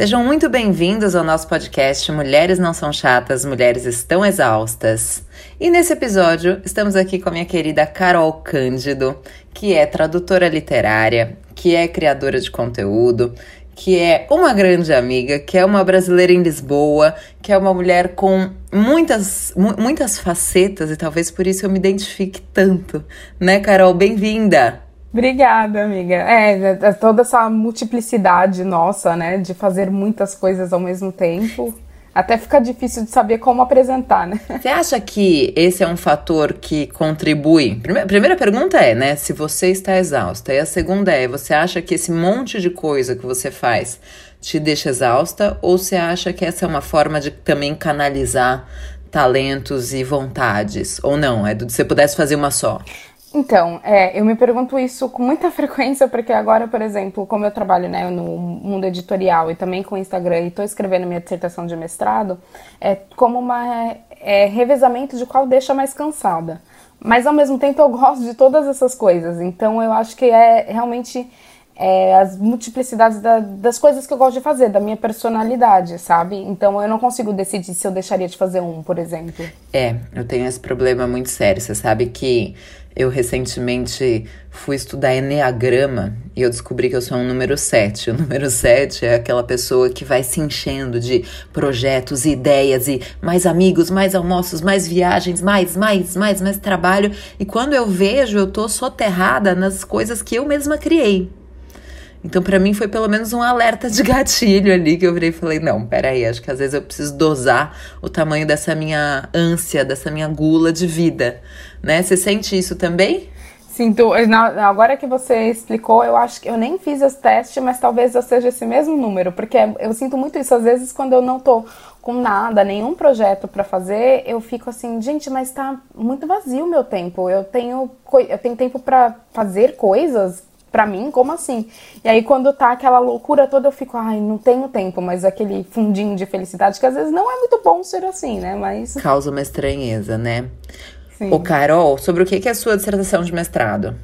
Sejam muito bem-vindos ao nosso podcast Mulheres Não São Chatas, Mulheres Estão Exaustas. E nesse episódio, estamos aqui com a minha querida Carol Cândido, que é tradutora literária, que é criadora de conteúdo, que é uma grande amiga, que é uma brasileira em Lisboa, que é uma mulher com muitas, muitas facetas e talvez por isso eu me identifique tanto, né, Carol? Bem-vinda! Obrigada, amiga. É, é, toda essa multiplicidade nossa, né, de fazer muitas coisas ao mesmo tempo. Até fica difícil de saber como apresentar, né? Você acha que esse é um fator que contribui? Primeira, primeira pergunta é, né, se você está exausta. E a segunda é, você acha que esse monte de coisa que você faz te deixa exausta? Ou você acha que essa é uma forma de também canalizar talentos e vontades? Ou não? É do que você pudesse fazer uma só? Então, é, eu me pergunto isso com muita frequência, porque agora, por exemplo, como eu trabalho né, no mundo editorial e também com o Instagram e estou escrevendo minha dissertação de mestrado, é como uma é, revezamento de qual deixa mais cansada. Mas ao mesmo tempo eu gosto de todas essas coisas, então eu acho que é realmente é, as multiplicidades da, das coisas que eu gosto de fazer, da minha personalidade, sabe? Então eu não consigo decidir se eu deixaria de fazer um, por exemplo. É, eu tenho esse problema muito sério. Você sabe que eu recentemente fui estudar Enneagrama e eu descobri que eu sou um número 7. O número 7 é aquela pessoa que vai se enchendo de projetos, ideias e mais amigos, mais almoços, mais viagens, mais, mais, mais, mais trabalho. E quando eu vejo, eu tô soterrada nas coisas que eu mesma criei. Então, para mim, foi pelo menos um alerta de gatilho ali que eu virei e falei: não, peraí, acho que às vezes eu preciso dosar o tamanho dessa minha ânsia, dessa minha gula de vida, né? Você sente isso também? Sinto. Agora que você explicou, eu acho que eu nem fiz esse teste, mas talvez eu seja esse mesmo número, porque eu sinto muito isso. Às vezes, quando eu não tô com nada, nenhum projeto para fazer, eu fico assim, gente, mas tá muito vazio o meu tempo. Eu tenho, eu tenho tempo para fazer coisas para mim, como assim? E aí quando tá aquela loucura toda, eu fico, ai, não tenho tempo, mas aquele fundinho de felicidade que às vezes não é muito bom ser assim, né? Mas causa uma estranheza, né? Sim. Ô, Carol, sobre o que é a sua dissertação de mestrado?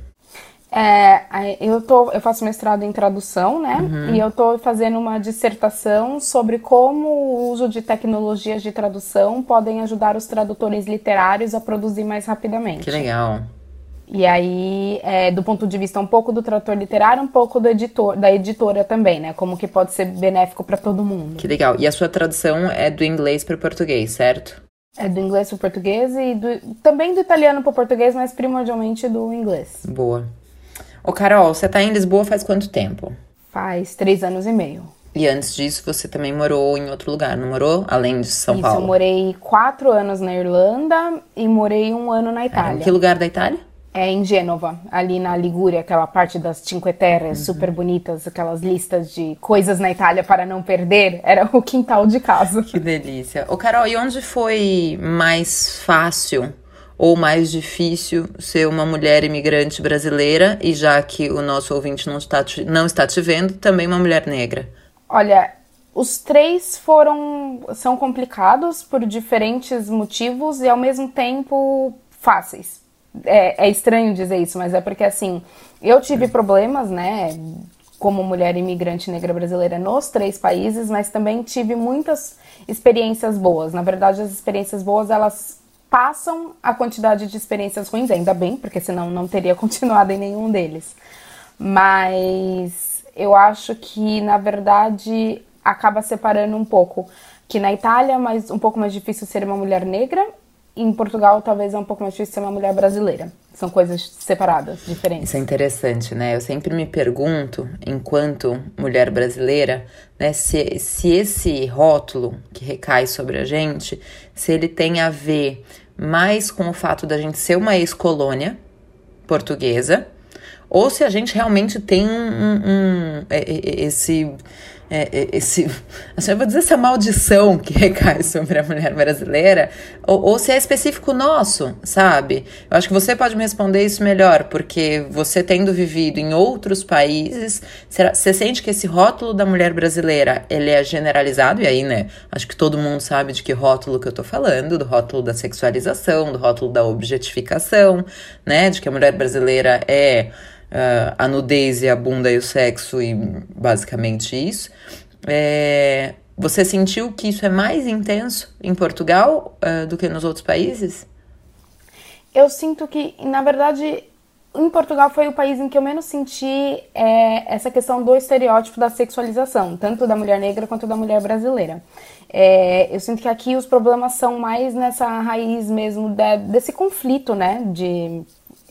É, eu, tô, eu faço mestrado em tradução, né? Uhum. E eu tô fazendo uma dissertação sobre como o uso de tecnologias de tradução podem ajudar os tradutores literários a produzir mais rapidamente. Que legal. E aí, é, do ponto de vista um pouco do tradutor literário, um pouco do editor, da editora também, né? Como que pode ser benéfico para todo mundo. Que legal. E a sua tradução é do inglês para o português, certo? É do inglês para o português e do, também do italiano para o português, mas primordialmente do inglês. Boa. Ô, Carol, você tá em Lisboa faz quanto tempo? Faz três anos e meio. E antes disso, você também morou em outro lugar, não morou? Além de São Isso, Paulo? eu morei quatro anos na Irlanda e morei um ano na Itália. em que lugar da Itália? É em Gênova, ali na Ligúria, aquela parte das Cinque Terre, uhum. super bonitas, aquelas listas de coisas na Itália para não perder, era o quintal de casa. Que delícia. Ô Carol, e onde foi mais fácil ou mais difícil ser uma mulher imigrante brasileira e já que o nosso ouvinte não está te, não está te vendo, também uma mulher negra? Olha, os três foram são complicados por diferentes motivos e ao mesmo tempo fáceis é, é estranho dizer isso, mas é porque assim, eu tive problemas, né? como mulher imigrante negra brasileira nos três países, mas também tive muitas experiências boas. Na verdade, as experiências boas elas passam a quantidade de experiências ruins, ainda bem, porque senão não teria continuado em nenhum deles. Mas eu acho que na verdade acaba separando um pouco que na Itália, mas um pouco mais difícil ser uma mulher negra em Portugal talvez é um pouco mais difícil ser uma mulher brasileira. São coisas separadas, diferentes. Isso é interessante, né? Eu sempre me pergunto, enquanto mulher brasileira, né, se, se esse rótulo que recai sobre a gente, se ele tem a ver mais com o fato da gente ser uma ex-colônia portuguesa, ou se a gente realmente tem um, um, um é, é, esse é, é, esse, assim, eu vou dizer essa maldição que recai sobre a mulher brasileira, ou, ou, se é específico nosso, sabe? Eu acho que você pode me responder isso melhor, porque você tendo vivido em outros países, será, você sente que esse rótulo da mulher brasileira, ele é generalizado, e aí, né, acho que todo mundo sabe de que rótulo que eu tô falando, do rótulo da sexualização, do rótulo da objetificação, né, de que a mulher brasileira é uh, a nudez e a bunda e o sexo e basicamente isso. É, você sentiu que isso é mais intenso em Portugal uh, do que nos outros países? Eu sinto que, na verdade, em Portugal foi o país em que eu menos senti é, essa questão do estereótipo da sexualização, tanto da mulher negra quanto da mulher brasileira. É, eu sinto que aqui os problemas são mais nessa raiz mesmo de, desse conflito, né, de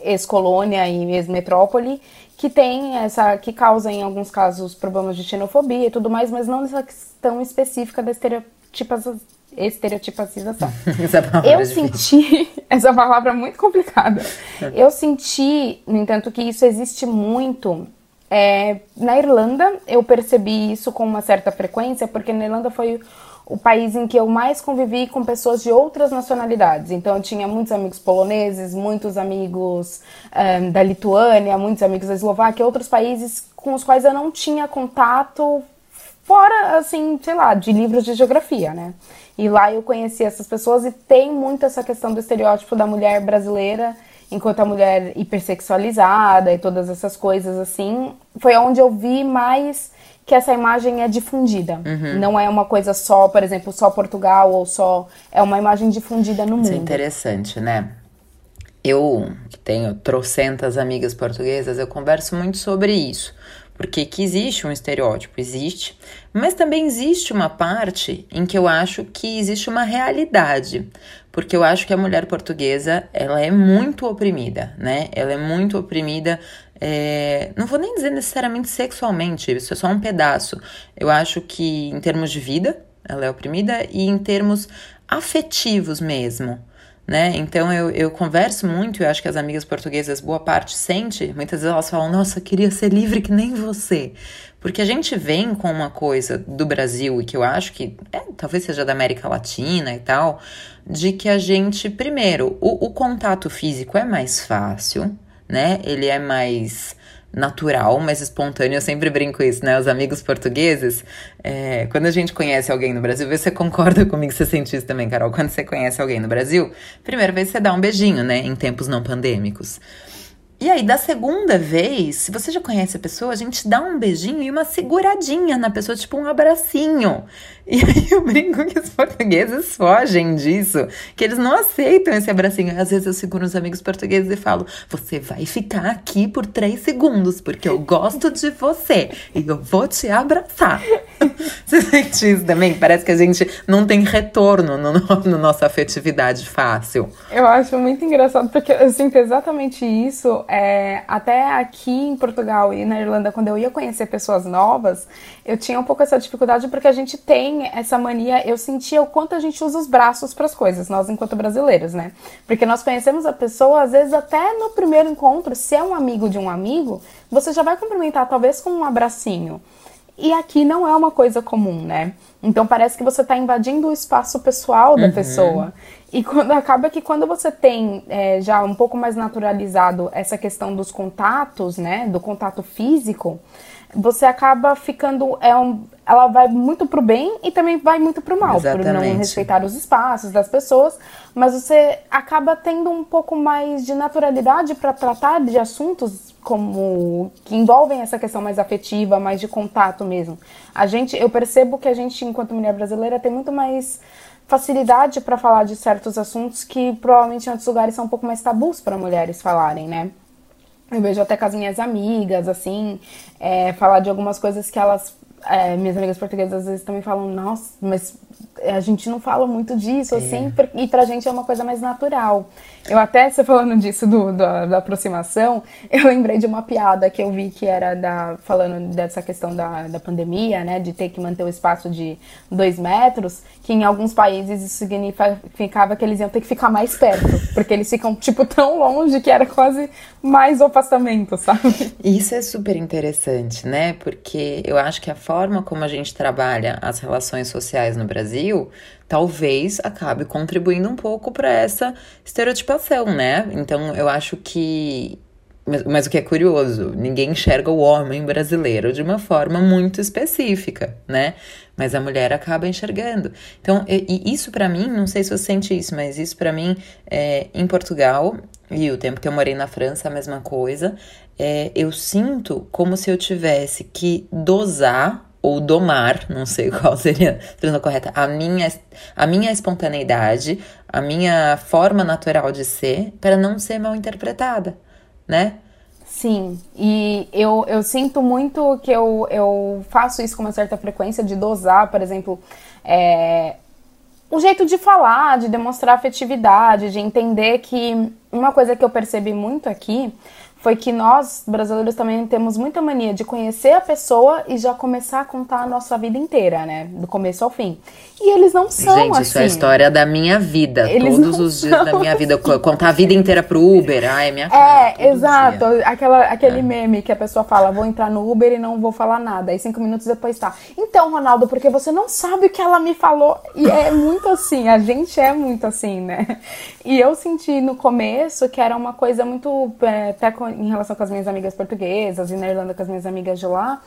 ex-colônia e ex-metrópole, que tem essa, que causa em alguns casos problemas de xenofobia e tudo mais, mas não nessa questão específica da estereotipação. Estereotipacização. essa palavra eu é senti essa palavra é muito complicada. Eu senti, no entanto, que isso existe muito é, na Irlanda. Eu percebi isso com uma certa frequência, porque na Irlanda foi o país em que eu mais convivi com pessoas de outras nacionalidades. Então, eu tinha muitos amigos poloneses, muitos amigos um, da Lituânia, muitos amigos da Eslováquia, outros países com os quais eu não tinha contato fora, assim, sei lá, de livros de geografia, né? E lá eu conheci essas pessoas e tem muito essa questão do estereótipo da mulher brasileira enquanto a mulher hipersexualizada e todas essas coisas assim. Foi onde eu vi mais que essa imagem é difundida. Uhum. Não é uma coisa só, por exemplo, só Portugal ou só. É uma imagem difundida no mundo. Isso é interessante, né? Eu, que tenho trocentas amigas portuguesas, eu converso muito sobre isso. Porque que existe um estereótipo, existe, mas também existe uma parte em que eu acho que existe uma realidade, porque eu acho que a mulher portuguesa, ela é muito oprimida, né? Ela é muito oprimida é, não vou nem dizer necessariamente sexualmente, isso é só um pedaço. Eu acho que em termos de vida, ela é oprimida e em termos afetivos mesmo. Né? Então eu, eu converso muito, eu acho que as amigas portuguesas, boa parte sente, muitas vezes elas falam, nossa, queria ser livre que nem você. Porque a gente vem com uma coisa do Brasil, e que eu acho que é, talvez seja da América Latina e tal, de que a gente, primeiro, o, o contato físico é mais fácil, né? Ele é mais natural, mais espontâneo. Eu sempre brinco isso, né? Os amigos portugueses, é, quando a gente conhece alguém no Brasil, você concorda comigo, você sente isso também, Carol. Quando você conhece alguém no Brasil, primeira vez você dá um beijinho, né? Em tempos não pandêmicos. E aí, da segunda vez, se você já conhece a pessoa, a gente dá um beijinho e uma seguradinha na pessoa, tipo um abracinho. E aí eu brinco que os portugueses fogem disso, que eles não aceitam esse abracinho. Às vezes eu seguro os amigos portugueses e falo: Você vai ficar aqui por três segundos, porque eu gosto de você e eu vou te abraçar. Você sente isso também? Parece que a gente não tem retorno no, no nossa afetividade fácil. Eu acho muito engraçado, porque eu sinto exatamente isso. É, até aqui em Portugal e na Irlanda, quando eu ia conhecer pessoas novas, eu tinha um pouco essa dificuldade porque a gente tem essa mania, eu sentia o quanto a gente usa os braços para as coisas, nós enquanto brasileiros, né? Porque nós conhecemos a pessoa, às vezes até no primeiro encontro, se é um amigo de um amigo, você já vai cumprimentar talvez com um abracinho. E aqui não é uma coisa comum, né? Então parece que você está invadindo o espaço pessoal da uhum. pessoa. E quando acaba que quando você tem é, já um pouco mais naturalizado essa questão dos contatos, né? Do contato físico, você acaba ficando. É um, ela vai muito pro bem e também vai muito pro mal, Exatamente. por não respeitar os espaços das pessoas, mas você acaba tendo um pouco mais de naturalidade para tratar de assuntos como que envolvem essa questão mais afetiva, mais de contato mesmo. A gente, eu percebo que a gente, enquanto mulher brasileira, tem muito mais facilidade para falar de certos assuntos que provavelmente em outros lugares são um pouco mais tabus para mulheres falarem, né? Eu vejo até com as minhas amigas, assim, é, falar de algumas coisas que elas. É, minhas amigas portuguesas às vezes também falam, nossa, mas a gente não fala muito disso, é. assim, e pra gente é uma coisa mais natural. Eu até, você falando disso, do, do, da aproximação, eu lembrei de uma piada que eu vi que era da, falando dessa questão da, da pandemia, né, de ter que manter o espaço de dois metros, que em alguns países isso significava que eles iam ter que ficar mais perto, porque eles ficam, tipo, tão longe que era quase mais o afastamento, sabe? Isso é super interessante, né, porque eu acho que a forma como a gente trabalha as relações sociais no Brasil talvez acabe contribuindo um pouco para essa estereotipação, né? Então eu acho que. Mas, mas, o que é curioso, ninguém enxerga o homem brasileiro de uma forma muito específica, né? Mas a mulher acaba enxergando. Então, e, e isso para mim, não sei se você sente isso, mas isso para mim, é, em Portugal, e o tempo que eu morei na França, a mesma coisa, é, eu sinto como se eu tivesse que dosar ou domar, não sei qual seria a tradução correta, a minha, a minha espontaneidade, a minha forma natural de ser, para não ser mal interpretada, né? Sim, e eu, eu sinto muito que eu, eu faço isso com uma certa frequência de dosar, por exemplo, é, o jeito de falar, de demonstrar afetividade, de entender que uma coisa que eu percebi muito aqui foi que nós, brasileiros, também temos muita mania de conhecer a pessoa e já começar a contar a nossa vida inteira, né? Do começo ao fim. E eles não são Gente, assim. isso é a história da minha vida. Eles Todos os dias da minha vida. Assim. Contar a vida inteira pro Uber. Ai, é minha cara, É, exato. Aquela, aquele é. meme que a pessoa fala, vou entrar no Uber e não vou falar nada. Aí cinco minutos depois tá. Então, Ronaldo, porque você não sabe o que ela me falou. E é muito assim, a gente é muito assim, né? E eu senti no começo que era uma coisa muito. É, até em relação com as minhas amigas portuguesas e na Irlanda com as minhas amigas de lá,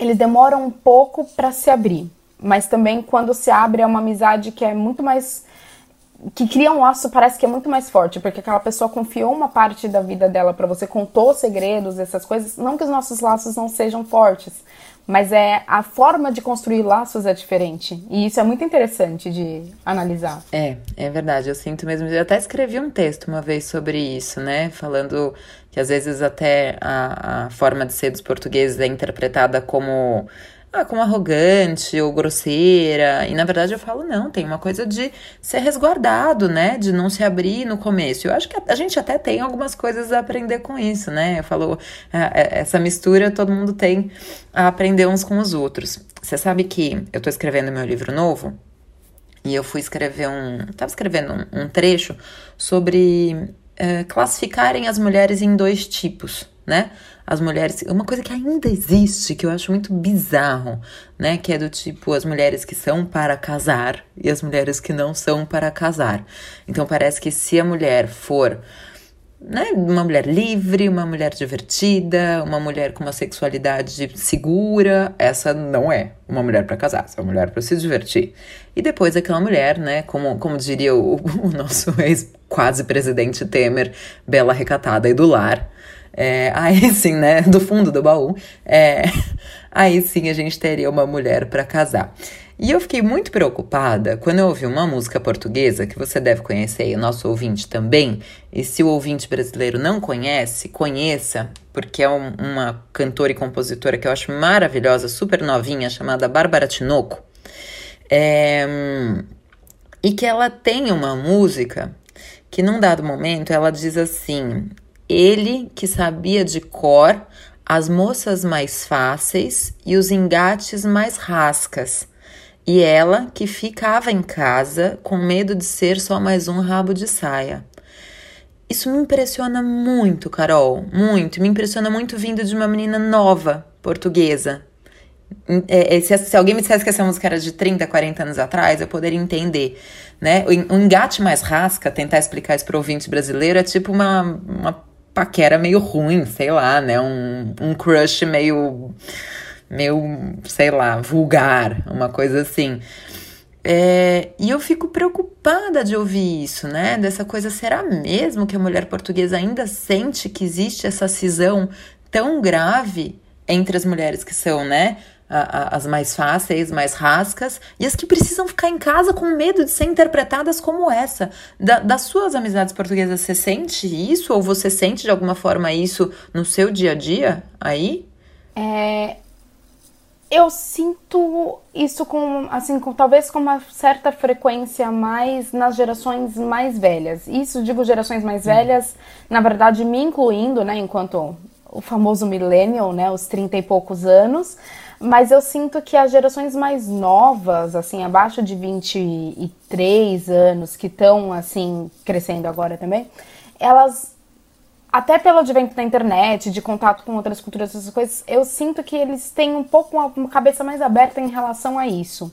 eles demoram um pouco para se abrir. Mas também quando se abre é uma amizade que é muito mais que cria um laço parece que é muito mais forte, porque aquela pessoa confiou uma parte da vida dela para você, contou segredos, essas coisas. Não que os nossos laços não sejam fortes, mas é a forma de construir laços é diferente. E isso é muito interessante de analisar. É, é verdade. Eu sinto mesmo. Eu até escrevi um texto uma vez sobre isso, né? Falando que às vezes até a, a forma de ser dos portugueses é interpretada como ah, como arrogante ou grosseira. E na verdade eu falo, não, tem uma coisa de ser resguardado, né? De não se abrir no começo. Eu acho que a, gente até tem algumas coisas a aprender com isso, né? Eu falo, é, essa mistura todo mundo tem a aprender uns com os outros. Você sabe que eu tô escrevendo meu livro novo e eu fui escrever um. Tava escrevendo um, um trecho sobre é, classificarem as mulheres em dois tipos, né? As mulheres. Uma coisa que ainda existe, que eu acho muito bizarro, né? Que é do tipo as mulheres que são para casar e as mulheres que não são para casar. Então parece que se a mulher for. Né, uma mulher livre, uma mulher divertida, uma mulher com uma sexualidade segura, essa não é uma mulher para casar, essa é uma mulher para se divertir. E depois aquela mulher, né, como, como diria o, o nosso ex quase presidente Temer, bela recatada e do lar, é, aí sim, né? Do fundo do baú. É, aí sim a gente teria uma mulher para casar. E eu fiquei muito preocupada quando eu ouvi uma música portuguesa, que você deve conhecer e o nosso ouvinte também. E se o ouvinte brasileiro não conhece, conheça, porque é um, uma cantora e compositora que eu acho maravilhosa, super novinha, chamada Bárbara Tinoco. É, e que ela tem uma música que, num dado momento, ela diz assim: ele que sabia de cor as moças mais fáceis e os engates mais rascas, e ela que ficava em casa com medo de ser só mais um rabo de saia. Isso me impressiona muito, Carol, muito. Me impressiona muito vindo de uma menina nova, portuguesa. É, é, se, se, alguém me dissesse que essa música era de 30, 40 anos atrás, eu poderia entender. Né? O, engate mais rasca, tentar explicar isso para o ouvinte brasileiro, é tipo uma, uma paquera meio ruim, sei lá, né? Um, um crush meio, meio, sei lá, vulgar, uma coisa assim. É, e eu fico preocupada de ouvir isso, né? Dessa coisa, será mesmo que a mulher portuguesa ainda sente que existe essa cisão tão grave entre as mulheres que são, né? As mais fáceis, mais rascas, e as que precisam ficar em casa com medo de ser interpretadas como essa. Da, das suas amizades portuguesas, você sente isso? Ou você sente de alguma forma isso no seu dia a dia aí? É, eu sinto isso com, assim, com, talvez com uma certa frequência mais nas gerações mais velhas. Isso, digo gerações mais hum. velhas, na verdade, me incluindo, né, enquanto o famoso millennial, né, os 30 e poucos anos, mas eu sinto que as gerações mais novas, assim, abaixo de 23 anos, que estão, assim, crescendo agora também, elas, até pelo advento da internet, de contato com outras culturas, essas coisas, eu sinto que eles têm um pouco uma, uma cabeça mais aberta em relação a isso.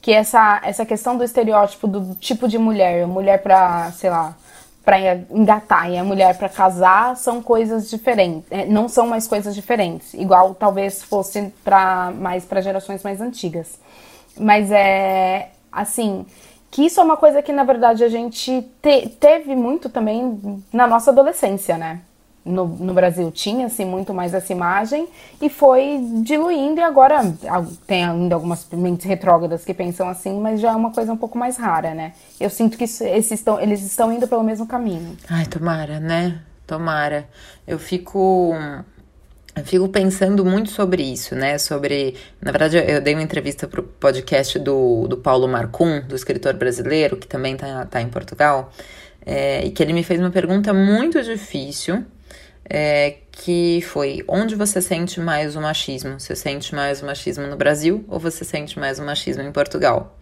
Que essa, essa questão do estereótipo do tipo de mulher, mulher pra, sei lá, para engatar e a mulher para casar são coisas diferentes, é, não são mais coisas diferentes, igual talvez fosse para mais para gerações mais antigas. Mas é assim, que isso é uma coisa que na verdade a gente te, teve muito também na nossa adolescência, né? No, no Brasil tinha-se muito mais essa imagem e foi diluindo, e agora tem ainda algumas mentes retrógradas que pensam assim, mas já é uma coisa um pouco mais rara, né? Eu sinto que esses estão, eles estão indo pelo mesmo caminho. Ai, tomara, né? Tomara. Eu fico. Eu fico pensando muito sobre isso, né? Sobre. Na verdade, eu dei uma entrevista para o podcast do, do Paulo Marcum, do escritor brasileiro, que também está tá em Portugal, é, e que ele me fez uma pergunta muito difícil é, que foi onde você sente mais o machismo? Você sente mais o machismo no Brasil ou você sente mais o machismo em Portugal?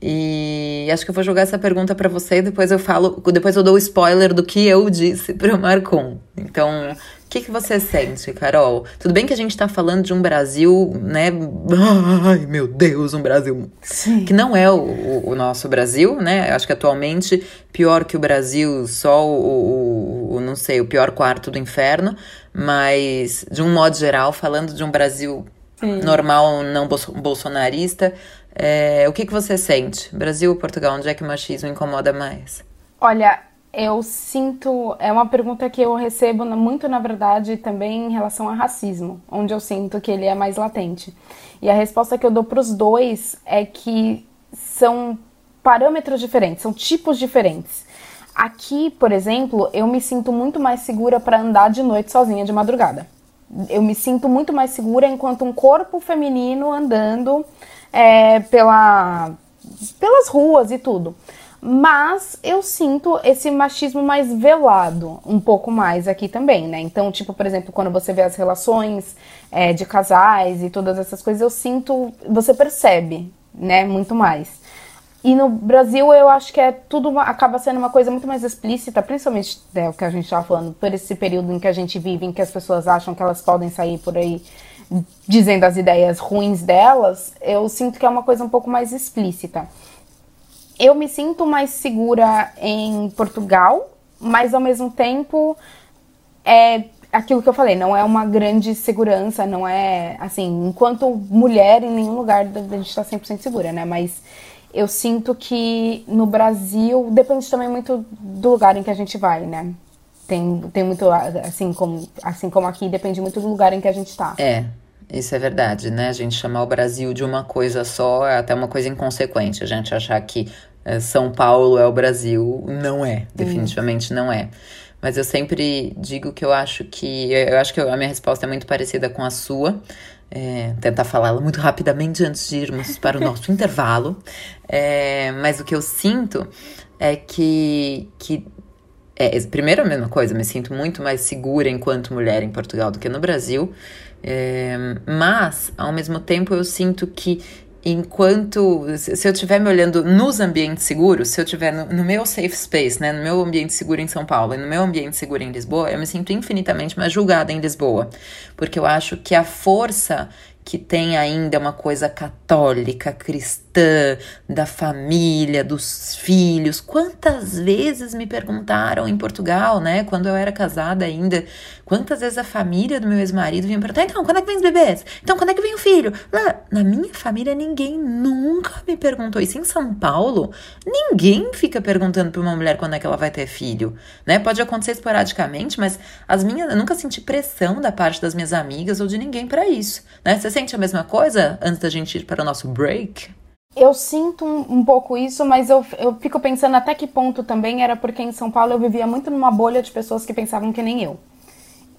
E acho que eu vou jogar essa pergunta para você e depois eu falo, depois eu dou o spoiler do que eu disse para o Marcon. Então, o que, que você sente, Carol? Tudo bem que a gente tá falando de um Brasil, né? Ai, meu Deus, um Brasil Sim. que não é o, o, nosso Brasil, né? Acho que atualmente pior que o Brasil, só o, o, o, não sei, o pior quarto do inferno. Mas, de um modo geral, falando de um Brasil Sim. normal, não bolsonarista, é, o que, que você sente? Brasil ou Portugal? Onde é que o machismo incomoda mais? Olha, eu sinto. É uma pergunta que eu recebo muito, na verdade, também em relação a racismo, onde eu sinto que ele é mais latente. E a resposta que eu dou para os dois é que são parâmetros diferentes, são tipos diferentes. Aqui, por exemplo, eu me sinto muito mais segura para andar de noite sozinha de madrugada. Eu me sinto muito mais segura enquanto um corpo feminino andando é, pela, pelas ruas e tudo mas eu sinto esse machismo mais velado, um pouco mais aqui também, né? Então, tipo, por exemplo, quando você vê as relações é, de casais e todas essas coisas, eu sinto, você percebe, né, muito mais. E no Brasil eu acho que é tudo acaba sendo uma coisa muito mais explícita, principalmente é, o que a gente estava falando, por esse período em que a gente vive, em que as pessoas acham que elas podem sair por aí dizendo as ideias ruins delas, eu sinto que é uma coisa um pouco mais explícita eu me sinto mais segura em Portugal, mas ao mesmo tempo é aquilo que eu falei, não é uma grande segurança, não é assim, enquanto mulher em nenhum lugar a gente está 100% segura, né? Mas eu sinto que no Brasil depende também muito do lugar em que a gente vai, né? Tem, tem muito, assim como, assim como aqui, depende muito do lugar em que a gente está. É, isso é verdade, né? A gente chamar o Brasil de uma coisa só é até uma coisa inconsequente. A gente achar que é, São Paulo é o Brasil, não é. Definitivamente não é. Mas eu sempre digo que eu acho que. Eu acho que a minha resposta é muito parecida com a sua. É, tentar falá-la muito rapidamente antes de irmos para o nosso intervalo. É, mas o que eu sinto é que, que é, primeiro a mesma coisa, me sinto muito mais segura enquanto mulher em Portugal do que no Brasil. É, mas, ao mesmo tempo, eu sinto que enquanto se eu estiver me olhando nos ambientes seguros, se eu estiver no, no, meu safe space, né, no meu ambiente seguro em São Paulo e no meu ambiente seguro em Lisboa, eu me sinto infinitamente mais julgada em Lisboa, porque eu acho que a força que tem ainda uma coisa católica, cristã, da família, dos filhos. Quantas vezes me perguntaram em Portugal, né, quando eu era casada ainda, quantas vezes a família do meu ex-marido vinha perguntar: então, quando é que vem os bebês? Então, quando é que vem o filho? Lá, na minha família, ninguém nunca me perguntou isso. Em São Paulo, ninguém fica perguntando para uma mulher quando é que ela vai ter filho, né? Pode acontecer esporadicamente, mas as minhas, eu nunca senti pressão da parte das minhas amigas ou de ninguém para isso, né? Você sente a mesma coisa antes da gente ir para o nosso break? Eu sinto um, um, pouco isso, mas eu, eu fico pensando até que ponto também era porque em São Paulo eu vivia muito numa bolha de pessoas que pensavam que nem eu.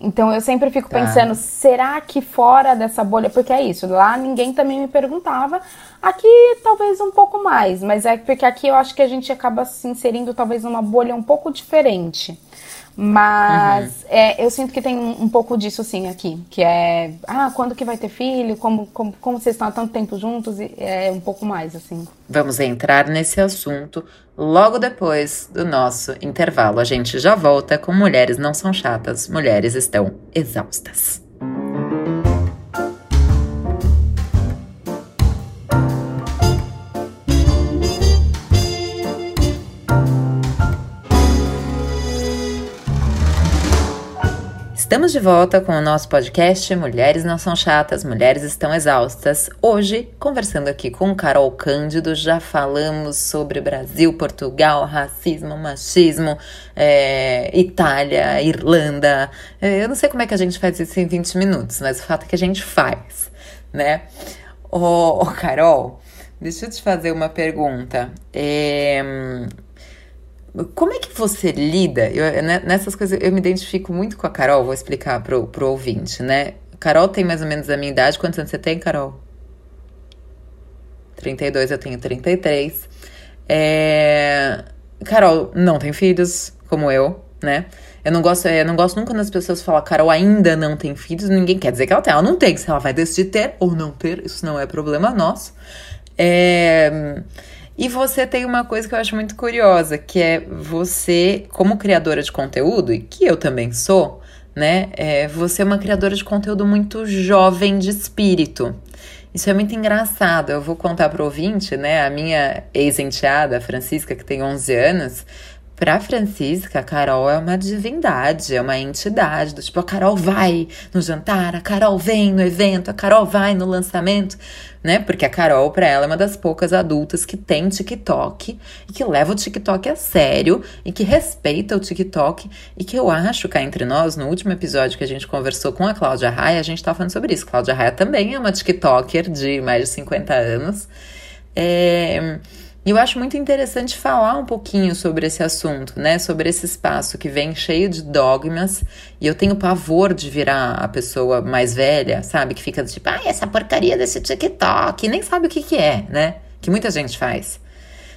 Então eu sempre fico tá. pensando, será que fora dessa bolha, porque é isso, lá ninguém também me perguntava, aqui talvez um pouco mais, mas é porque aqui eu acho que a gente acaba se inserindo talvez numa bolha um pouco diferente. Mas uhum. é, eu sinto que tem um, um, pouco disso sim aqui, que é, ah, quando que vai ter filho, como, como, como vocês estão há tanto tempo juntos, é um pouco mais assim. Vamos entrar nesse assunto logo depois do nosso intervalo. A gente já volta com Mulheres Não São Chatas, Mulheres Estão Exaustas. Estamos de volta com o nosso podcast Mulheres Não São Chatas, Mulheres Estão Exaustas. Hoje, conversando aqui com Carol Cândido, já falamos sobre Brasil, Portugal, racismo, machismo, é, Itália, Irlanda. É, eu não sei como é que a gente faz isso em 20 minutos, mas o fato é que a gente faz, né? Ô, Carol, deixa eu te fazer uma pergunta. É como é que você lida? Eu, né, nessas coisas eu me identifico muito com a Carol, vou explicar pro, pro ouvinte, né? Carol tem mais ou menos a minha idade. Quantos anos você tem, Carol? 32, eu tenho 33. É... Carol não tem filhos, como eu, né? Eu não gosto, eu não gosto nunca quando as pessoas falam, Carol ainda não tem filhos, ninguém quer dizer que ela tem. Ela não tem, se ela vai decidir ter ou não ter, isso não é problema nosso. É... E você tem uma coisa que eu acho muito curiosa, que é você, como criadora de conteúdo, e que eu também sou, né? É, você é uma criadora de conteúdo muito jovem de espírito. Isso é muito engraçado. Eu vou contar para o ouvinte, né? A minha ex-enteada, Francisca, que tem 11 anos, Pra Francisca, a Carol é uma divindade, é uma entidade. Do tipo, a Carol vai no jantar, a Carol vem no evento, a Carol vai no lançamento, né? Porque a Carol, pra ela, é uma das poucas adultas que tem TikTok e que leva o TikTok a sério e que respeita o TikTok e que eu acho, cá entre nós, no último episódio que a gente conversou com a Cláudia Raia, a gente tava falando sobre isso. Cláudia Raia também é uma TikToker de mais de 50 anos. É e eu acho muito interessante falar um pouquinho sobre esse assunto, né? Sobre esse espaço que vem cheio de dogmas. E eu tenho pavor de virar a pessoa mais velha, sabe? Que fica tipo, ai, essa porcaria desse TikTok. nem sabe o que, que é, né? Que muita gente faz.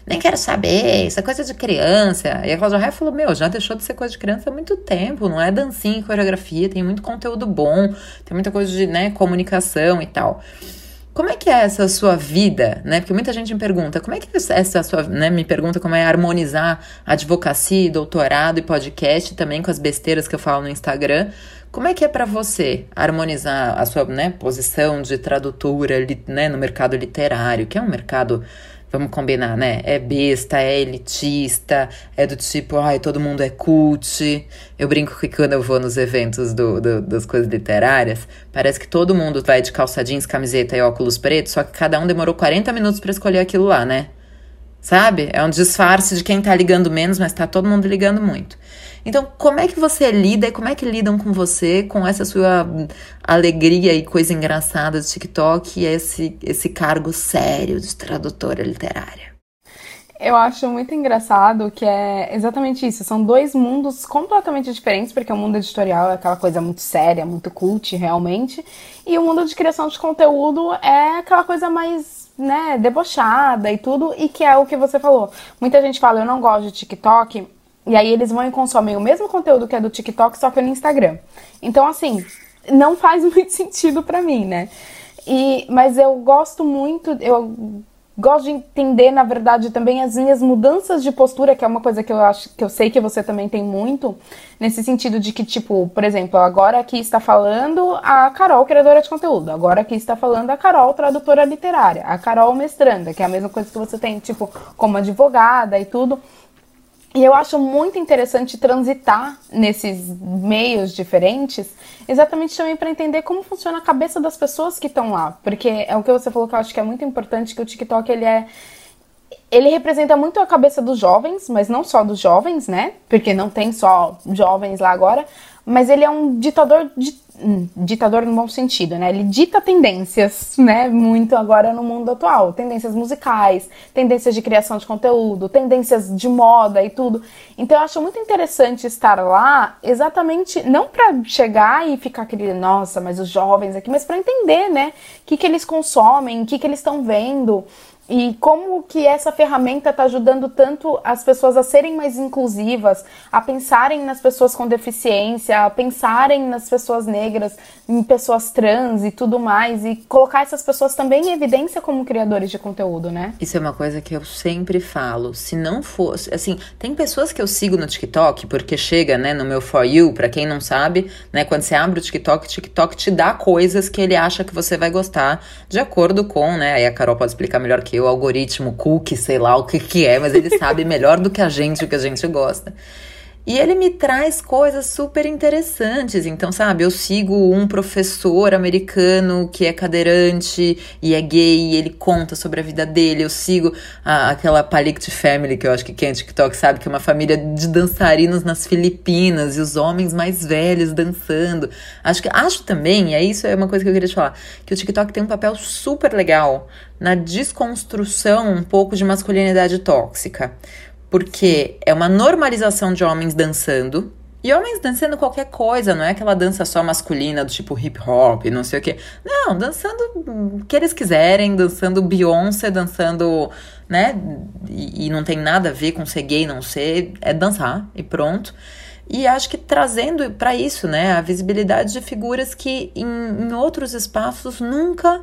Nem quero saber, isso é coisa de criança. E a Cláudia Raia falou: Meu, já deixou de ser coisa de criança há muito tempo. Não é dancinha e coreografia, tem muito conteúdo bom, tem muita coisa de né, comunicação e tal. Como é que é essa sua vida, né? Porque muita gente me pergunta, como é que é essa sua, né, me pergunta como é harmonizar advocacia, doutorado e podcast também com as besteiras que eu falo no Instagram. Como é que é para você harmonizar a sua, né, posição de tradutora, né, no mercado literário, que é um mercado Vamos combinar, né? É besta, é elitista, é do tipo, ai, todo mundo é cult. Eu brinco que quando eu vou nos eventos do, do, das coisas literárias, parece que todo mundo vai de calça jeans, camiseta e óculos pretos, só que cada um demorou 40 minutos para escolher aquilo lá, né? Sabe? É um disfarce de quem tá ligando menos, mas tá todo mundo ligando muito. Então, como é que você lida e como é que lidam com você, com essa sua alegria e coisa engraçada do TikTok e esse, esse cargo sério de tradutora literária? Eu acho muito engraçado que é exatamente isso. São dois mundos completamente diferentes, porque o mundo editorial é aquela coisa muito séria, muito cult, realmente. E o mundo de criação de conteúdo é aquela coisa mais, né, debochada e tudo, e que é o que você falou. Muita gente fala, eu não gosto de TikTok, e aí eles vão e consomem o mesmo conteúdo que é do TikTok, só que no Instagram. Então, assim, não faz muito sentido para mim, né? E, mas eu gosto muito, eu gosto de entender, na verdade, também as minhas mudanças de postura, que é uma coisa que eu acho que eu sei que você também tem muito, nesse sentido de que, tipo, por exemplo, agora aqui está falando a Carol, criadora de conteúdo, agora aqui está falando a Carol, tradutora literária, a Carol mestranda, que é a mesma coisa que você tem, tipo, como advogada e tudo. E eu acho muito interessante transitar nesses meios diferentes, exatamente também para entender como funciona a cabeça das pessoas que estão lá, porque é o que você falou que eu acho que é muito importante que o TikTok ele é ele representa muito a cabeça dos jovens, mas não só dos jovens, né? Porque não tem só jovens lá agora, mas ele é um ditador de ditador no bom sentido, né? Ele dita tendências, né? Muito agora no mundo atual. Tendências musicais, tendências de criação de conteúdo, tendências de moda e tudo. Então eu acho muito interessante estar lá, exatamente, não para chegar e ficar aquele, nossa, mas os jovens aqui, mas para entender, né? O que, que eles consomem, o que, que eles estão vendo. E como que essa ferramenta está ajudando tanto as pessoas a serem mais inclusivas, a pensarem nas pessoas com deficiência, a pensarem nas pessoas negras, em pessoas trans e tudo mais, e colocar essas pessoas também em evidência como criadores de conteúdo, né? Isso é uma coisa que eu sempre falo. Se não fosse, assim, tem pessoas que eu sigo no TikTok, porque chega, né, no meu For You, para quem não sabe, né, quando você abre o TikTok, o TikTok te dá coisas que ele acha que você vai gostar, de acordo com, né, aí a Carol pode explicar melhor que eu, algoritmo, cookie, sei lá o que que é, mas ele sabe melhor do que a gente o que a gente gosta. E ele me traz coisas super interessantes. Então, sabe, eu sigo um professor americano que é cadeirante e é gay, e ele conta sobre a vida dele. Eu sigo a, aquela Palict Family, que eu acho que quem é TikTok sabe que é uma família de dançarinos nas Filipinas e os homens mais velhos dançando. Acho que acho também, e é isso é uma coisa que eu queria te falar, que o TikTok tem um papel super legal na desconstrução um pouco de masculinidade tóxica porque é uma normalização de homens dançando. E homens dançando qualquer coisa, não é aquela dança só masculina do tipo hip hop, não sei o quê. Não, dançando o que eles quiserem, dançando Beyoncé, dançando, né? E, e não tem nada a ver com ser gay, não ser, é dançar e pronto. E acho que trazendo para isso, né, a visibilidade de figuras que em, em outros espaços nunca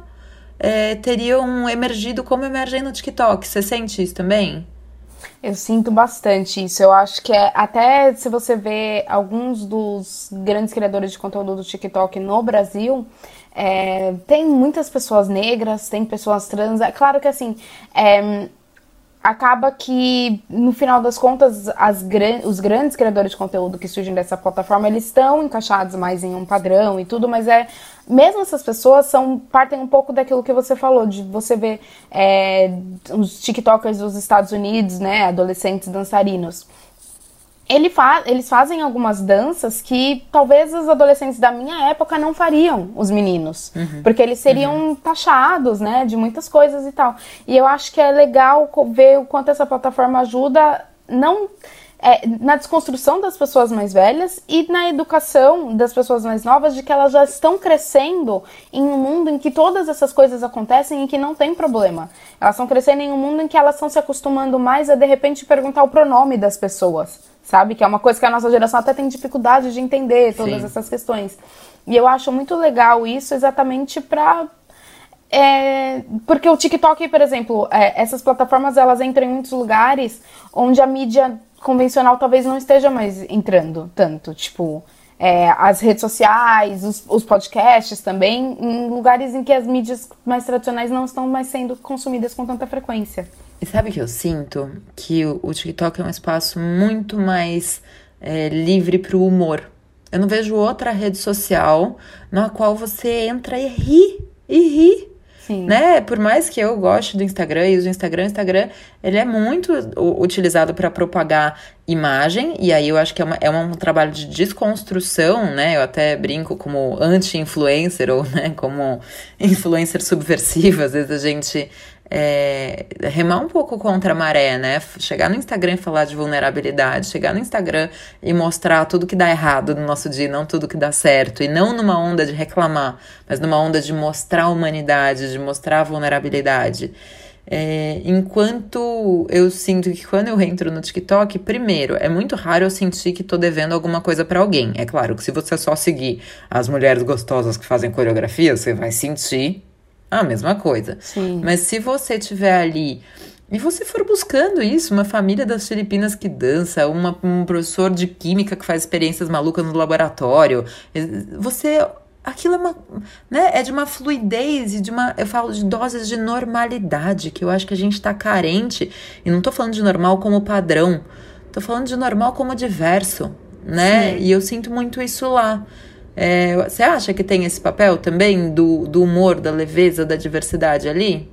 é, teriam emergido como emergem no TikTok. Você sente isso também? Eu sinto bastante isso. Eu acho que é até se você vê alguns dos grandes criadores de conteúdo do TikTok no Brasil, é, tem muitas pessoas negras, tem pessoas trans. É claro que assim, é, acaba que no final das contas as, os grandes criadores de conteúdo que surgem dessa plataforma eles estão encaixados mais em um padrão e tudo, mas é mesmo essas pessoas são partem um pouco daquilo que você falou de você ver é, os TikTokers dos Estados Unidos, né, adolescentes dançarinos ele fa eles fazem algumas danças que talvez os adolescentes da minha época não fariam, os meninos. Uhum. Porque eles seriam uhum. taxados, né, de muitas coisas e tal. E eu acho que é legal ver o quanto essa plataforma ajuda, não é, na desconstrução das pessoas mais velhas e na educação das pessoas mais novas de que elas já estão crescendo em um mundo em que todas essas coisas acontecem e que não tem problema. Elas estão crescendo em um mundo em que elas estão se acostumando mais a de repente perguntar o pronome das pessoas sabe? Que é uma coisa que a nossa geração até tem dificuldade de entender todas Sim. essas questões. E eu acho muito legal isso exatamente para é, porque o TikTok, por exemplo, é, essas plataformas elas entram em muitos lugares onde a mídia convencional talvez não esteja mais entrando tanto, tipo é, as redes sociais, os, os, podcasts também, em lugares em que as mídias mais tradicionais não estão mais sendo consumidas com tanta frequência. E sabe que eu sinto? Que o, o TikTok é um espaço muito mais é, livre para o humor. Eu não vejo outra rede social na qual você entra e ri, e ri Sim. Né? Por mais que eu goste do Instagram e use o Instagram, o Instagram ele é muito utilizado para propagar imagem, e aí eu acho que é, uma, é um trabalho de desconstrução, né? Eu até brinco como anti-influencer ou né, como influencer subversiva, às vezes a gente é, remar um pouco contra a maré, né? Chegar no Instagram e falar de vulnerabilidade, chegar no Instagram e mostrar tudo que dá errado no nosso dia, não tudo que dá certo, e não numa onda de reclamar, mas numa onda de mostrar a humanidade, de mostrar a vulnerabilidade. É, enquanto eu sinto que quando eu entro no TikTok, primeiro, é muito raro eu sentir que tô devendo alguma coisa para alguém. É claro que se você só seguir as mulheres gostosas que fazem coreografia, você vai sentir a mesma coisa. Sim. Mas se você tiver ali e você for buscando isso, uma família das Filipinas que dança, uma, um professor de química que faz experiências malucas no laboratório, você aquilo é uma, né, é de uma fluidez e de uma, eu falo de doses de normalidade que eu acho que a gente está carente. E não tô falando de normal como padrão, tô falando de normal como diverso, né? Sim. E eu sinto muito isso lá. É, você acha que tem esse papel também do, do humor, da leveza, da diversidade ali?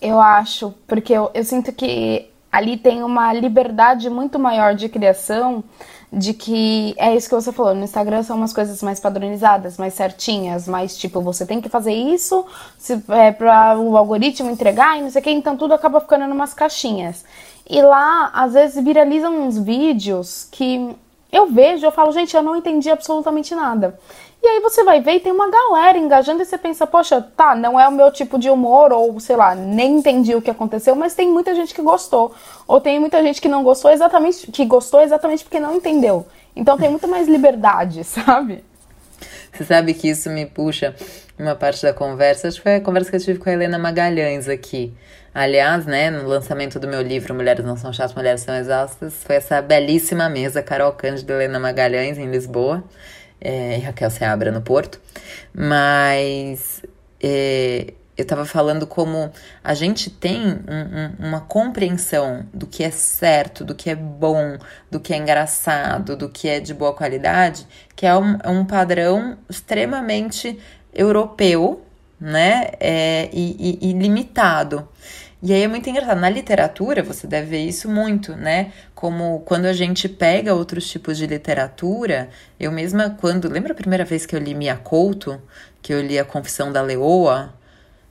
Eu acho, porque eu, eu sinto que ali tem uma liberdade muito maior de criação, de que é isso que você falou, no Instagram são umas coisas mais padronizadas, mais certinhas, mais tipo, você tem que fazer isso se, é, para o algoritmo entregar e não sei o que, então tudo acaba ficando em umas caixinhas. E lá, às vezes, viralizam uns vídeos que eu vejo, eu falo, gente, eu não entendi absolutamente nada. E aí você vai ver e tem uma galera engajando e você pensa, poxa, tá, não é o meu tipo de humor, ou sei lá, nem entendi o que aconteceu, mas tem muita gente que gostou. Ou tem muita gente que não gostou exatamente, que gostou exatamente porque não entendeu. Então tem muito mais liberdade, sabe? Você sabe que isso me puxa uma parte da conversa, acho que foi a conversa que eu tive com a Helena Magalhães aqui. Aliás, né, no lançamento do meu livro Mulheres Não São Chatas, Mulheres São Exaustas, foi essa belíssima mesa, Carol Cândido e Helena Magalhães, em Lisboa, é, e Raquel Seabra, no Porto. Mas é, eu estava falando como a gente tem um, um, uma compreensão do que é certo, do que é bom, do que é engraçado, do que é de boa qualidade, que é um, é um padrão extremamente europeu, né? É, e, e, e limitado. E aí é muito engraçado. Na literatura, você deve ver isso muito, né? Como quando a gente pega outros tipos de literatura, eu mesma, quando. Lembra a primeira vez que eu li Mia Couto? Que eu li A Confissão da Leoa?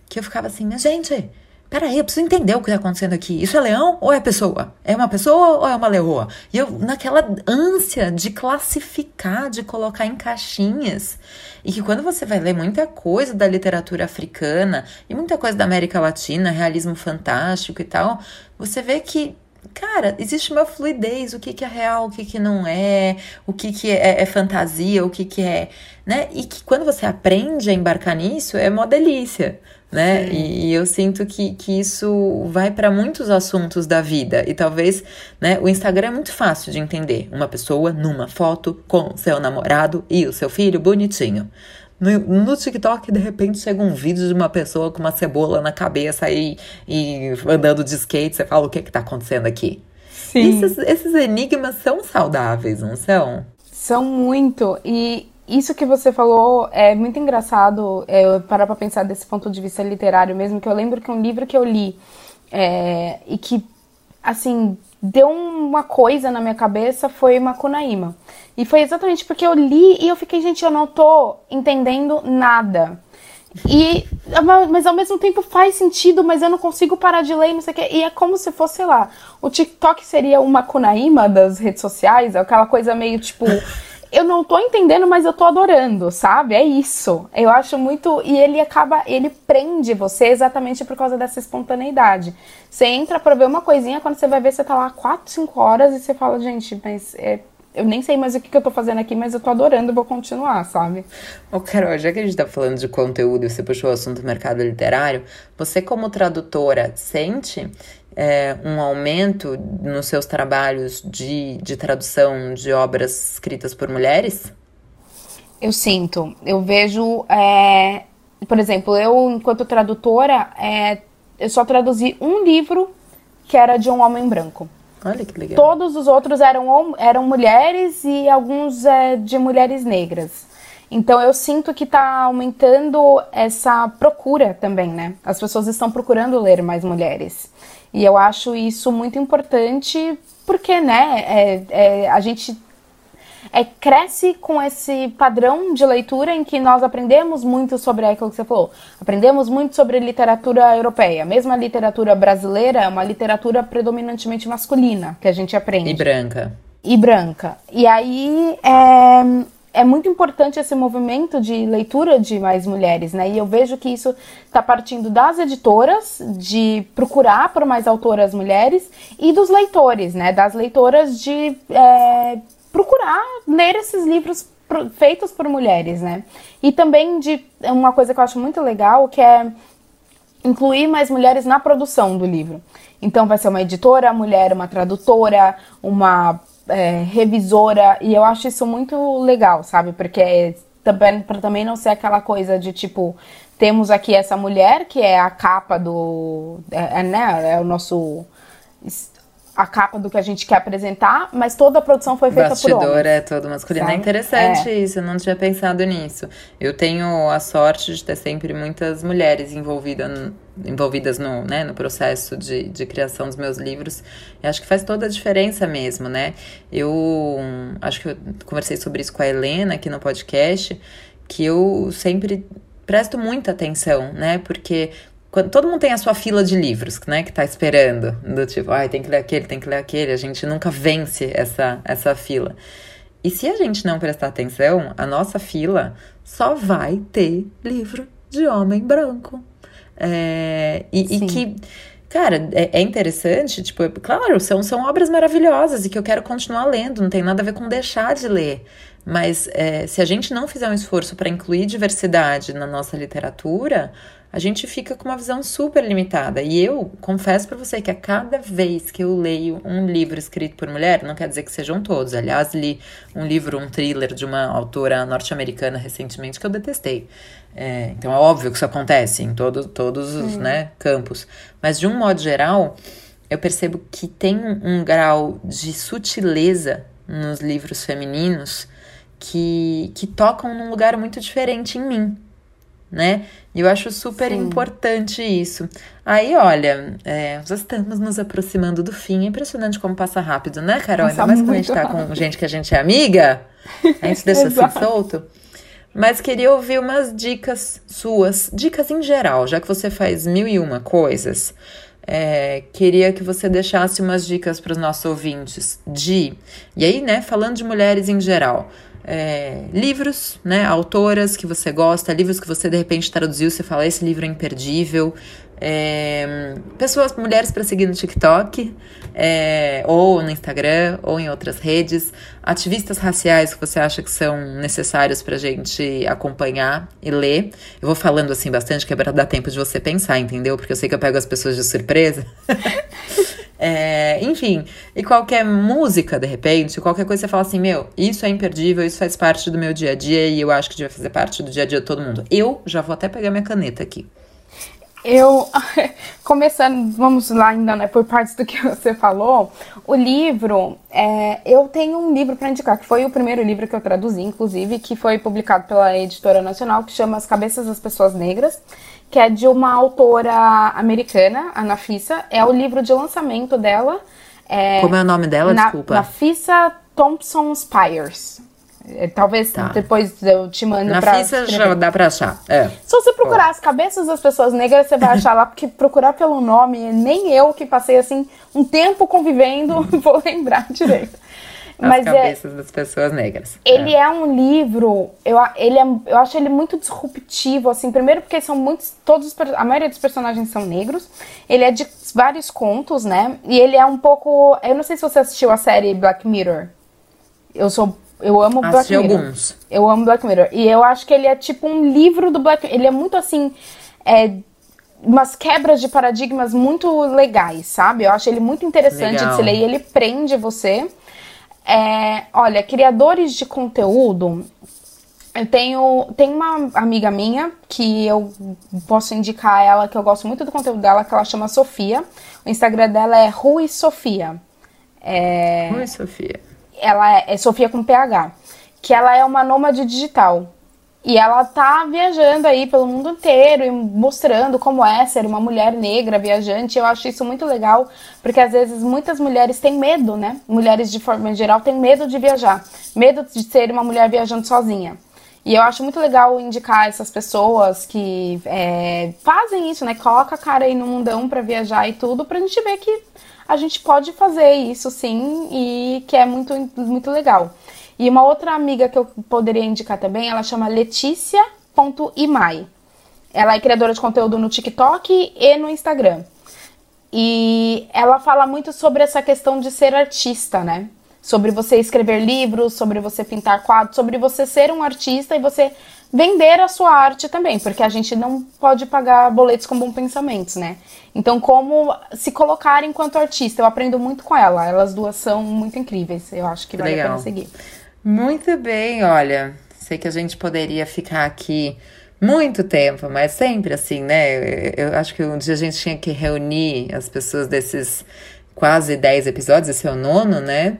Que eu ficava assim, gente, peraí, eu preciso entender o que está acontecendo aqui. Isso é leão ou é pessoa? É uma pessoa ou é uma leoa? E eu, naquela ânsia de classificar, de colocar em caixinhas. E que quando você vai ler muita coisa da literatura africana e muita coisa da América Latina, realismo fantástico e tal, você vê que cara, existe uma fluidez, o que, que é real, o que, que não é, o que, que é, é, fantasia, o que, que é, né? E que quando você aprende a embarcar nisso, é uma delícia né? E, e, eu sinto que, que isso vai para muitos assuntos da vida. E talvez, né? O Instagram é muito fácil de entender. Uma pessoa numa foto com seu namorado e o seu filho bonitinho. No, no TikTok, de repente, chega um vídeo de uma pessoa com uma cebola na cabeça e, e andando de skate. Você fala, o que que tá acontecendo aqui? Sim. Esses, esses enigmas são saudáveis, não são? São muito. E isso que você falou é muito engraçado é, parar pra pensar desse ponto de vista literário mesmo, que eu lembro que um livro que eu li é, e que, assim, deu uma coisa na minha cabeça foi Macunaíma. E foi exatamente porque eu li e eu fiquei, gente, eu não tô entendendo nada. E, mas ao mesmo tempo faz sentido, mas eu não consigo parar de ler, não sei o quê. E é como se fosse, sei lá, o TikTok seria uma Kunaíma das redes sociais, aquela coisa meio tipo eu não tô entendendo, mas eu tô adorando, sabe? É isso. Eu acho muito. E ele acaba. Ele prende você exatamente por causa dessa espontaneidade. Você entra pra ver uma coisinha, quando você vai ver, você tá lá 4, 5 horas e você fala, gente, mas é, eu nem sei mais o que, que eu tô fazendo aqui, mas eu tô adorando vou continuar, sabe? Ô, Carol, já que a gente tá falando de conteúdo e você puxou o assunto do mercado literário, você, como tradutora, sente é, um aumento nos seus trabalhos de, de tradução de obras escritas por mulheres? Eu sinto. Eu vejo, é, por exemplo, eu, enquanto tradutora, é, eu só traduzi um livro que era de um homem branco. Olha que legal. Todos os outros eram, eram mulheres e alguns é, de mulheres negras. Então eu sinto que está aumentando essa procura também, né? As pessoas estão procurando ler mais mulheres. E eu acho isso muito importante porque, né, é, é, a gente é, cresce com esse padrão de leitura em que nós aprendemos muito sobre aquilo que você falou. Aprendemos muito sobre literatura europeia. Mesmo a literatura brasileira é uma literatura predominantemente masculina que a gente aprende. E branca. E branca. E aí é, é muito importante esse movimento de leitura de mais mulheres, né? E eu vejo que isso está partindo das editoras, de procurar por mais autoras mulheres, e dos leitores, né? Das leitoras de é, procurar ler esses livros feitos por mulheres, né? E também de uma coisa que eu acho muito legal, que é incluir mais mulheres na produção do livro. Então vai ser uma editora mulher, uma tradutora, uma é, revisora, e eu acho isso muito legal, sabe? Porque também, para também não ser aquela coisa de tipo, temos aqui essa mulher que é a capa do. É, é, né, é o nosso. A capa do que a gente quer apresentar, mas toda a produção foi feita Bastidor por homens. é todo masculino. Sabe? É interessante é. isso, eu não tinha pensado nisso. Eu tenho a sorte de ter sempre muitas mulheres envolvidas envolvidas no, né, no processo de, de criação dos meus livros. E acho que faz toda a diferença mesmo, né? Eu acho que eu conversei sobre isso com a Helena aqui no podcast, que eu sempre presto muita atenção, né? Porque quando todo mundo tem a sua fila de livros, né, que tá esperando, do tipo, ai, ah, tem que ler aquele, tem que ler aquele, a gente nunca vence essa, essa fila. E se a gente não prestar atenção, a nossa fila só vai ter livro de homem branco. É, e, e, que, cara, é, é, interessante, tipo, claro, são, são obras maravilhosas e que eu quero continuar lendo, não tem nada a ver com deixar de ler. Mas é, se a gente não fizer um esforço para incluir diversidade na nossa literatura, a gente fica com uma visão super limitada. E eu confesso para você que a cada vez que eu leio um livro escrito por mulher, não quer dizer que sejam todos. Aliás, li um livro, um thriller de uma autora norte-americana recentemente que eu detestei. É, então é óbvio que isso acontece em todo, todos os né, campos. Mas de um modo geral, eu percebo que tem um, um grau de sutileza nos livros femininos que, que tocam num lugar muito diferente em mim né? E eu acho super Sim. importante isso. Aí, olha, é, já estamos nos aproximando do fim. É impressionante como passa rápido, né, Carol? Passa Ainda mais quando a gente tá rápido. com gente que a gente é amiga, a gente deixa assim solto. Mas queria ouvir umas dicas suas, dicas em geral, já que você faz mil e uma coisas. É, queria que você deixasse umas dicas para os nossos ouvintes de. E aí, né, falando de mulheres em geral é, livros, né, autoras que você gosta, livros que você de repente traduziu, você fala, esse livro é imperdível. É, pessoas, mulheres para seguir no TikTok, é, ou no Instagram, ou em outras redes, ativistas raciais que você acha que são necessários para gente acompanhar e ler. Eu vou falando assim bastante, que é para dar tempo de você pensar, entendeu? Porque eu sei que eu pego as pessoas de surpresa. É, enfim, e qualquer música, de repente, qualquer coisa você fala assim, meu, isso é imperdível, isso faz parte do meu dia a dia e eu acho que devia fazer parte do dia a dia de todo mundo. Eu já vou até pegar minha caneta aqui. Eu, começando, vamos lá ainda, né, por partes do que você falou, o livro, é, eu tenho um livro para indicar, que foi o primeiro livro que eu traduzi, inclusive, que foi publicado pela editora nacional, que chama As Cabeças das Pessoas Negras, que é de uma autora americana, a Nafissa. É o livro de lançamento dela. É, Como é o nome dela? Na, Desculpa. Nafissa Thompson Spires. É, talvez tá. depois eu te mando Na pra. Nafissa já dá pra achar. É. Se você procurar as cabeças das pessoas negras, você vai achar lá, porque procurar pelo nome, nem eu que passei assim um tempo convivendo vou lembrar direito. As Mas é cabeças é, das pessoas negras. Ele é. é. um livro, eu, ele é, eu acho ele muito disruptivo, assim, primeiro porque são muitos, todos, a maioria dos personagens são negros. Ele é de vários contos, né? E ele é um pouco, eu não sei se você assistiu a série Black Mirror. Eu sou eu amo Assisti Black Mirror. alguns. Eu amo Black Mirror. E eu acho que ele é tipo um livro do Black Mirror. Ele é muito assim. É, umas quebras de paradigmas muito legais, sabe? Eu acho ele muito interessante Legal. de se ler e ele prende você. É, olha, criadores de conteúdo, eu tenho, tem uma amiga minha que eu posso indicar ela, que eu gosto muito do conteúdo dela, que ela chama Sofia. O Instagram dela é Rui Sofia. É, Rui Sofia. Ela é, é Sofia com PH. Que ela é uma nômade digital. E ela tá viajando aí pelo mundo inteiro e mostrando como é ser uma mulher negra viajante. Eu acho isso muito legal, porque às vezes muitas mulheres têm medo, né? Mulheres de forma geral têm medo de viajar, medo de ser uma mulher viajando sozinha. E eu acho muito legal indicar essas pessoas que é, fazem isso, né? Coloca a cara aí no mundão para viajar e tudo, pra gente ver que a gente pode fazer isso sim e que é muito, muito legal. E uma outra amiga que eu poderia indicar também, ela chama Letícia.imai. Ela é criadora de conteúdo no TikTok e no Instagram. E ela fala muito sobre essa questão de ser artista, né? Sobre você escrever livros, sobre você pintar quadros, sobre você ser um artista e você vender a sua arte também, porque a gente não pode pagar boletos com bons pensamentos, né? Então, como se colocar enquanto artista, eu aprendo muito com ela. Elas duas são muito incríveis. Eu acho que vale Legal. a pena seguir. Muito bem, olha, sei que a gente poderia ficar aqui muito tempo, mas sempre assim, né? Eu acho que um dia a gente tinha que reunir as pessoas desses quase 10 episódios, esse é o nono, né?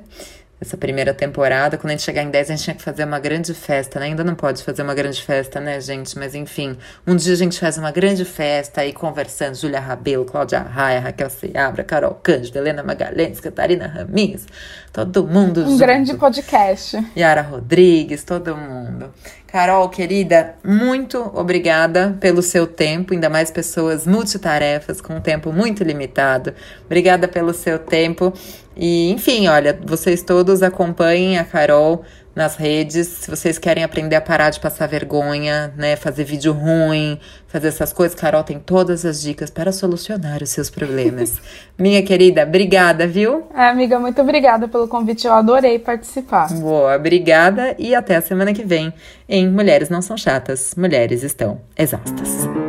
Essa primeira temporada. Quando a gente chegar em 10, a gente tinha que fazer uma grande festa, né? Ainda não pode fazer uma grande festa, né, gente? Mas enfim, um dia a gente faz uma grande festa aí conversando. Júlia Rabelo, Cláudia Raia, Raquel Seabra, Carol Cândido, Helena Magalhães, Catarina Ramis, todo mundo Um junto. grande podcast. Yara Rodrigues, todo mundo. Carol, querida, muito obrigada pelo seu tempo, ainda mais pessoas multitarefas com um tempo muito limitado. Obrigada pelo seu tempo. E, enfim, olha, vocês todos acompanhem a Carol nas redes. Se vocês querem aprender a parar de passar vergonha, né, fazer vídeo ruim, fazer essas coisas, Carol tem todas as dicas para solucionar os seus problemas. Minha querida, obrigada, viu? É, amiga, muito obrigada pelo convite. Eu adorei participar. Boa, obrigada e até a semana que vem em Mulheres Não São Chatas, Mulheres Estão Exaustas.